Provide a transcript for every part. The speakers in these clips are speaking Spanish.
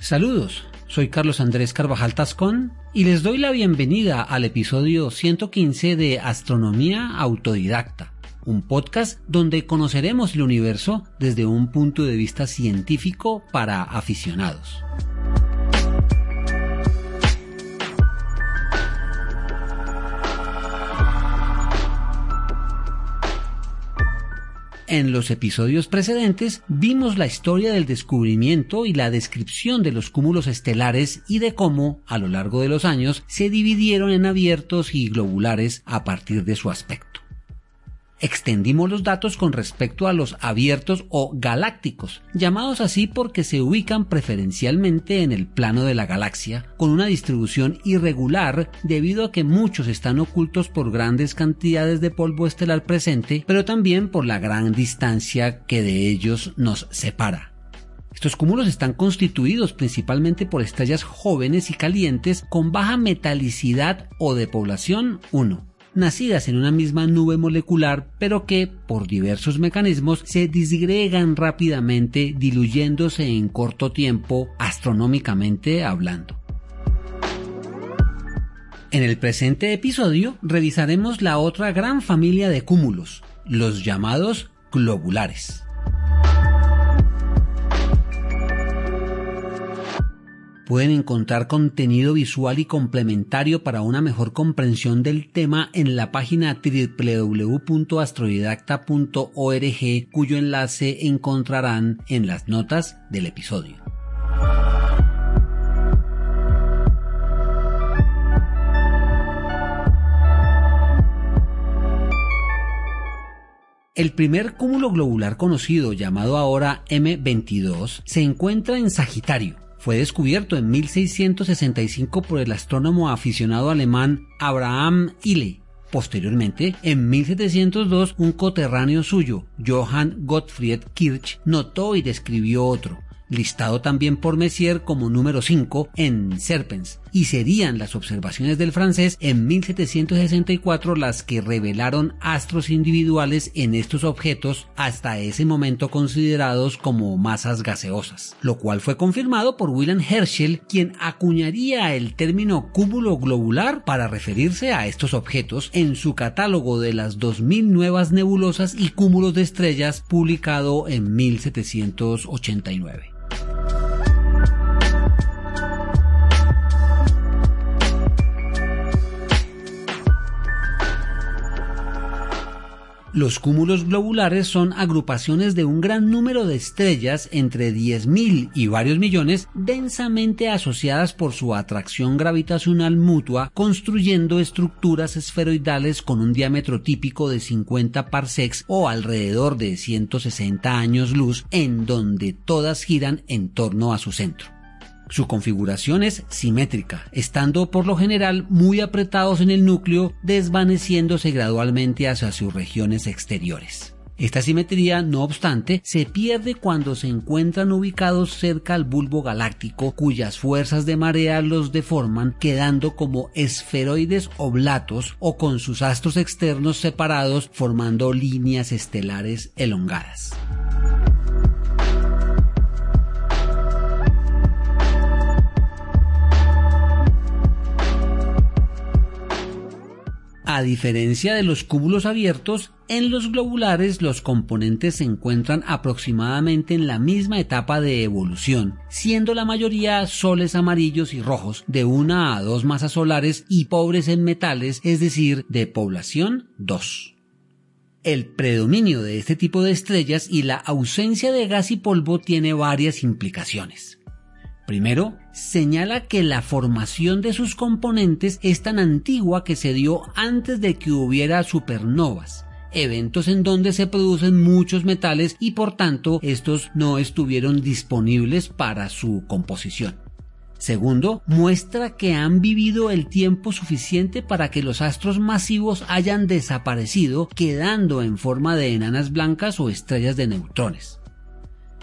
Saludos, soy Carlos Andrés Carvajal Tascón y les doy la bienvenida al episodio 115 de Astronomía Autodidacta, un podcast donde conoceremos el universo desde un punto de vista científico para aficionados. En los episodios precedentes vimos la historia del descubrimiento y la descripción de los cúmulos estelares y de cómo, a lo largo de los años, se dividieron en abiertos y globulares a partir de su aspecto extendimos los datos con respecto a los abiertos o galácticos, llamados así porque se ubican preferencialmente en el plano de la galaxia, con una distribución irregular debido a que muchos están ocultos por grandes cantidades de polvo estelar presente, pero también por la gran distancia que de ellos nos separa. Estos cúmulos están constituidos principalmente por estrellas jóvenes y calientes con baja metalicidad o de población 1 nacidas en una misma nube molecular, pero que, por diversos mecanismos, se disgregan rápidamente, diluyéndose en corto tiempo, astronómicamente hablando. En el presente episodio revisaremos la otra gran familia de cúmulos, los llamados globulares. Pueden encontrar contenido visual y complementario para una mejor comprensión del tema en la página www.astrodidacta.org cuyo enlace encontrarán en las notas del episodio. El primer cúmulo globular conocido, llamado ahora M22, se encuentra en Sagitario, fue descubierto en 1665 por el astrónomo aficionado alemán Abraham Ille. Posteriormente, en 1702, un coterráneo suyo, Johann Gottfried Kirch, notó y describió otro, listado también por Messier como número 5 en Serpens, y serían las observaciones del francés en 1764 las que revelaron astros individuales en estos objetos hasta ese momento considerados como masas gaseosas, lo cual fue confirmado por Wilhelm Herschel, quien acuñaría el término cúmulo globular para referirse a estos objetos en su catálogo de las 2000 nuevas nebulosas y cúmulos de estrellas publicado en 1789. Los cúmulos globulares son agrupaciones de un gran número de estrellas entre 10.000 y varios millones densamente asociadas por su atracción gravitacional mutua, construyendo estructuras esferoidales con un diámetro típico de 50 parsecs o alrededor de 160 años luz, en donde todas giran en torno a su centro. Su configuración es simétrica, estando por lo general muy apretados en el núcleo, desvaneciéndose gradualmente hacia sus regiones exteriores. Esta simetría, no obstante, se pierde cuando se encuentran ubicados cerca al bulbo galáctico, cuyas fuerzas de marea los deforman, quedando como esferoides oblatos o con sus astros externos separados, formando líneas estelares elongadas. A diferencia de los cúmulos abiertos, en los globulares los componentes se encuentran aproximadamente en la misma etapa de evolución, siendo la mayoría soles amarillos y rojos de una a dos masas solares y pobres en metales, es decir, de población 2. El predominio de este tipo de estrellas y la ausencia de gas y polvo tiene varias implicaciones. Primero, señala que la formación de sus componentes es tan antigua que se dio antes de que hubiera supernovas, eventos en donde se producen muchos metales y por tanto estos no estuvieron disponibles para su composición. Segundo, muestra que han vivido el tiempo suficiente para que los astros masivos hayan desaparecido, quedando en forma de enanas blancas o estrellas de neutrones.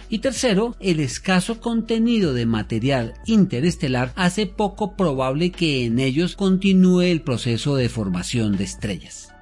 Y tercero, el escaso contenido de material interestelar hace poco probable que en ellos continúe el proceso de formación de estrellas.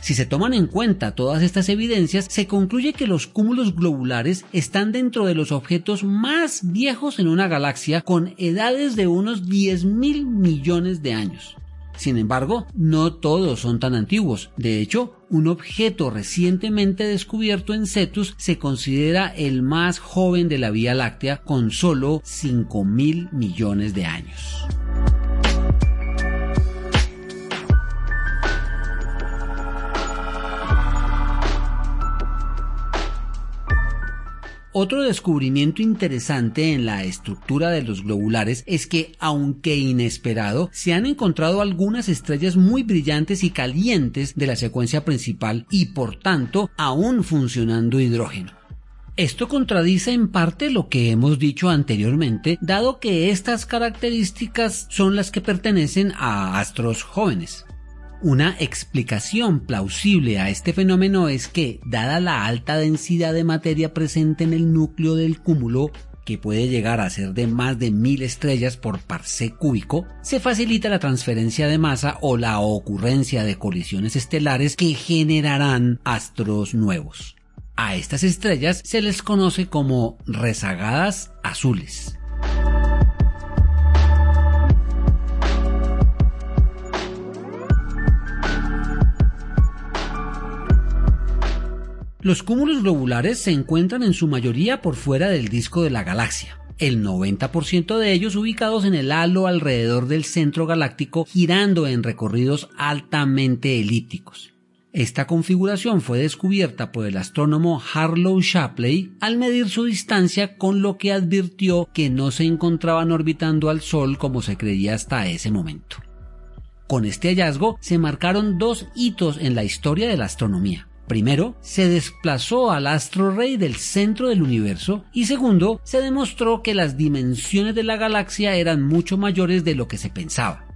Si se toman en cuenta todas estas evidencias, se concluye que los cúmulos globulares están dentro de los objetos más viejos en una galaxia con edades de unos 10 mil millones de años. Sin embargo, no todos son tan antiguos. De hecho, un objeto recientemente descubierto en Cetus se considera el más joven de la Vía Láctea con solo 5 mil millones de años. Otro descubrimiento interesante en la estructura de los globulares es que, aunque inesperado, se han encontrado algunas estrellas muy brillantes y calientes de la secuencia principal y por tanto aún funcionando hidrógeno. Esto contradice en parte lo que hemos dicho anteriormente, dado que estas características son las que pertenecen a astros jóvenes. Una explicación plausible a este fenómeno es que, dada la alta densidad de materia presente en el núcleo del cúmulo, que puede llegar a ser de más de mil estrellas por parsec cúbico, se facilita la transferencia de masa o la ocurrencia de colisiones estelares que generarán astros nuevos. A estas estrellas se les conoce como rezagadas azules. Los cúmulos globulares se encuentran en su mayoría por fuera del disco de la galaxia, el 90% de ellos ubicados en el halo alrededor del centro galáctico girando en recorridos altamente elípticos. Esta configuración fue descubierta por el astrónomo Harlow Shapley al medir su distancia con lo que advirtió que no se encontraban orbitando al Sol como se creía hasta ese momento. Con este hallazgo se marcaron dos hitos en la historia de la astronomía. Primero, se desplazó al astro rey del centro del universo y segundo, se demostró que las dimensiones de la galaxia eran mucho mayores de lo que se pensaba.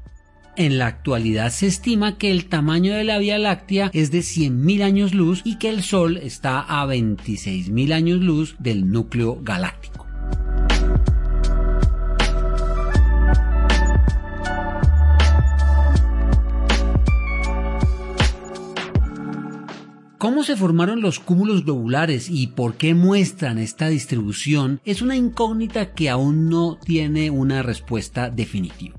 En la actualidad se estima que el tamaño de la Vía Láctea es de 100.000 años luz y que el Sol está a 26.000 años luz del núcleo galáctico. ¿Cómo se formaron los cúmulos globulares y por qué muestran esta distribución? Es una incógnita que aún no tiene una respuesta definitiva.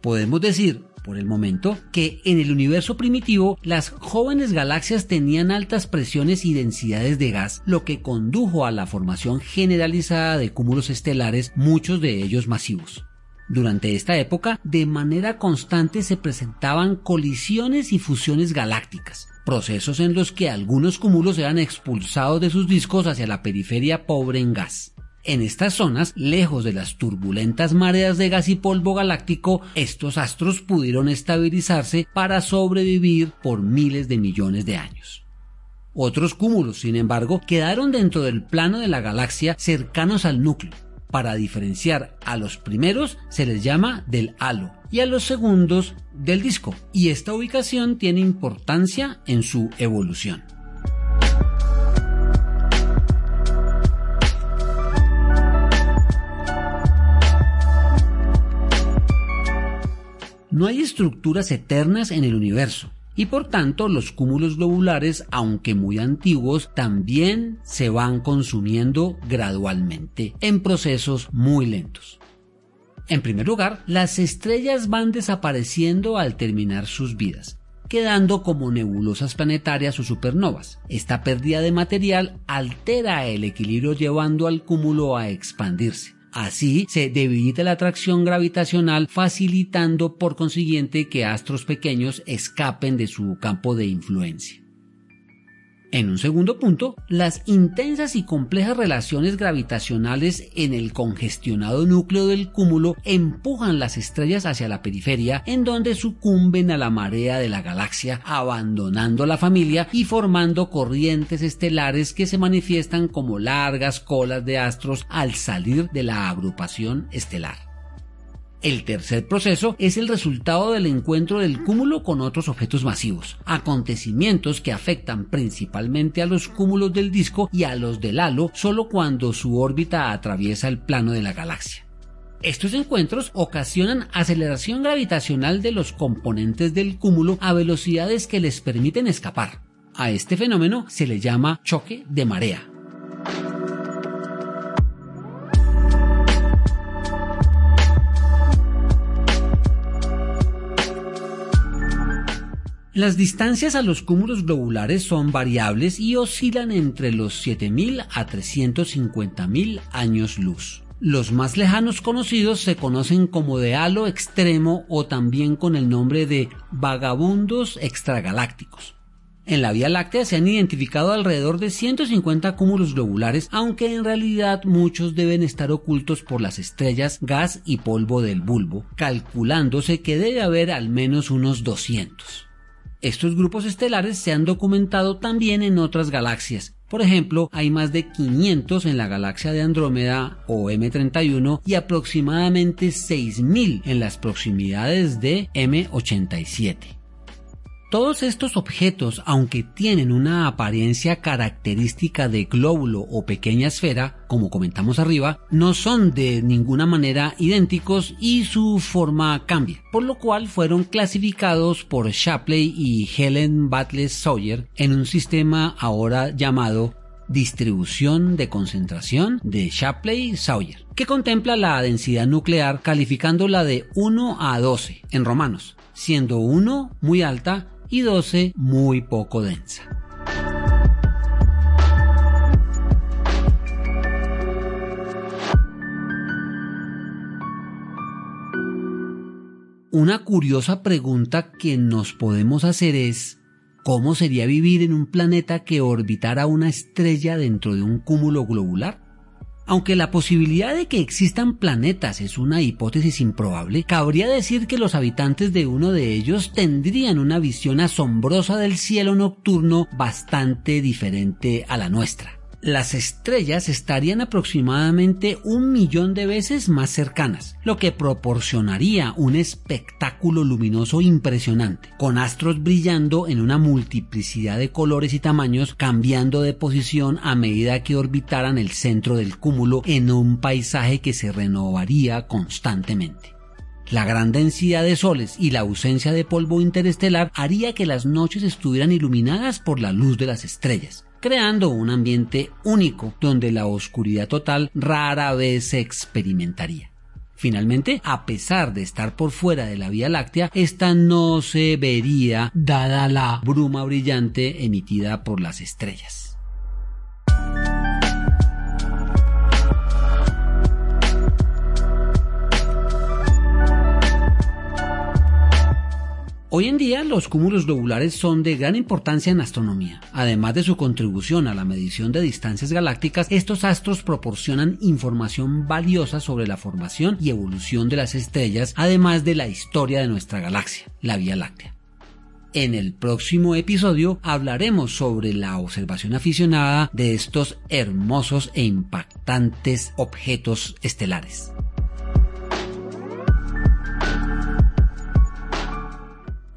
Podemos decir, por el momento, que en el universo primitivo las jóvenes galaxias tenían altas presiones y densidades de gas, lo que condujo a la formación generalizada de cúmulos estelares, muchos de ellos masivos. Durante esta época, de manera constante se presentaban colisiones y fusiones galácticas, procesos en los que algunos cúmulos eran expulsados de sus discos hacia la periferia pobre en gas. En estas zonas, lejos de las turbulentas mareas de gas y polvo galáctico, estos astros pudieron estabilizarse para sobrevivir por miles de millones de años. Otros cúmulos, sin embargo, quedaron dentro del plano de la galaxia cercanos al núcleo, para diferenciar a los primeros se les llama del halo y a los segundos del disco, y esta ubicación tiene importancia en su evolución. No hay estructuras eternas en el universo, y por tanto los cúmulos globulares, aunque muy antiguos, también se van consumiendo gradualmente en procesos muy lentos. En primer lugar, las estrellas van desapareciendo al terminar sus vidas, quedando como nebulosas planetarias o supernovas. Esta pérdida de material altera el equilibrio llevando al cúmulo a expandirse. Así se debilita la atracción gravitacional facilitando por consiguiente que astros pequeños escapen de su campo de influencia. En un segundo punto, las intensas y complejas relaciones gravitacionales en el congestionado núcleo del cúmulo empujan las estrellas hacia la periferia en donde sucumben a la marea de la galaxia, abandonando la familia y formando corrientes estelares que se manifiestan como largas colas de astros al salir de la agrupación estelar. El tercer proceso es el resultado del encuentro del cúmulo con otros objetos masivos, acontecimientos que afectan principalmente a los cúmulos del disco y a los del halo solo cuando su órbita atraviesa el plano de la galaxia. Estos encuentros ocasionan aceleración gravitacional de los componentes del cúmulo a velocidades que les permiten escapar. A este fenómeno se le llama choque de marea. Las distancias a los cúmulos globulares son variables y oscilan entre los 7.000 a 350.000 años luz. Los más lejanos conocidos se conocen como de halo extremo o también con el nombre de vagabundos extragalácticos. En la Vía Láctea se han identificado alrededor de 150 cúmulos globulares, aunque en realidad muchos deben estar ocultos por las estrellas gas y polvo del bulbo, calculándose que debe haber al menos unos 200. Estos grupos estelares se han documentado también en otras galaxias. Por ejemplo, hay más de 500 en la galaxia de Andrómeda o M31 y aproximadamente 6.000 en las proximidades de M87. Todos estos objetos, aunque tienen una apariencia característica de glóbulo o pequeña esfera, como comentamos arriba, no son de ninguna manera idénticos y su forma cambia, por lo cual fueron clasificados por Shapley y Helen Butler Sawyer en un sistema ahora llamado distribución de concentración de Shapley-Sawyer, que contempla la densidad nuclear calificándola de 1 a 12 en romanos, siendo 1 muy alta y 12 muy poco densa. Una curiosa pregunta que nos podemos hacer es ¿cómo sería vivir en un planeta que orbitara una estrella dentro de un cúmulo globular? Aunque la posibilidad de que existan planetas es una hipótesis improbable, cabría decir que los habitantes de uno de ellos tendrían una visión asombrosa del cielo nocturno bastante diferente a la nuestra las estrellas estarían aproximadamente un millón de veces más cercanas, lo que proporcionaría un espectáculo luminoso impresionante, con astros brillando en una multiplicidad de colores y tamaños, cambiando de posición a medida que orbitaran el centro del cúmulo en un paisaje que se renovaría constantemente. La gran densidad de soles y la ausencia de polvo interestelar haría que las noches estuvieran iluminadas por la luz de las estrellas, creando un ambiente único donde la oscuridad total rara vez se experimentaría. Finalmente, a pesar de estar por fuera de la Vía Láctea, esta no se vería dada la bruma brillante emitida por las estrellas. Hoy en día los cúmulos globulares son de gran importancia en astronomía. Además de su contribución a la medición de distancias galácticas, estos astros proporcionan información valiosa sobre la formación y evolución de las estrellas, además de la historia de nuestra galaxia, la Vía Láctea. En el próximo episodio hablaremos sobre la observación aficionada de estos hermosos e impactantes objetos estelares.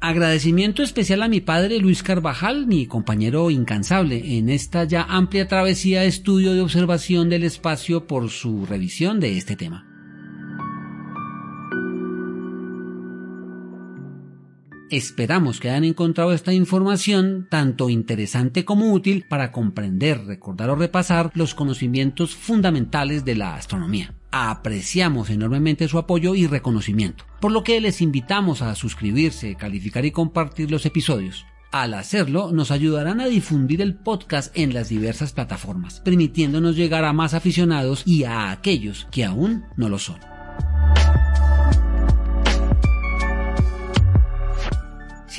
Agradecimiento especial a mi padre Luis Carvajal, mi compañero incansable en esta ya amplia travesía de estudio de observación del espacio por su revisión de este tema. Esperamos que hayan encontrado esta información tanto interesante como útil para comprender, recordar o repasar los conocimientos fundamentales de la astronomía. Apreciamos enormemente su apoyo y reconocimiento, por lo que les invitamos a suscribirse, calificar y compartir los episodios. Al hacerlo, nos ayudarán a difundir el podcast en las diversas plataformas, permitiéndonos llegar a más aficionados y a aquellos que aún no lo son.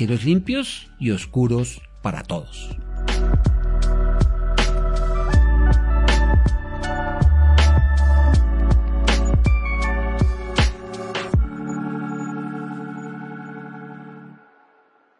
cielos limpios y oscuros para todos.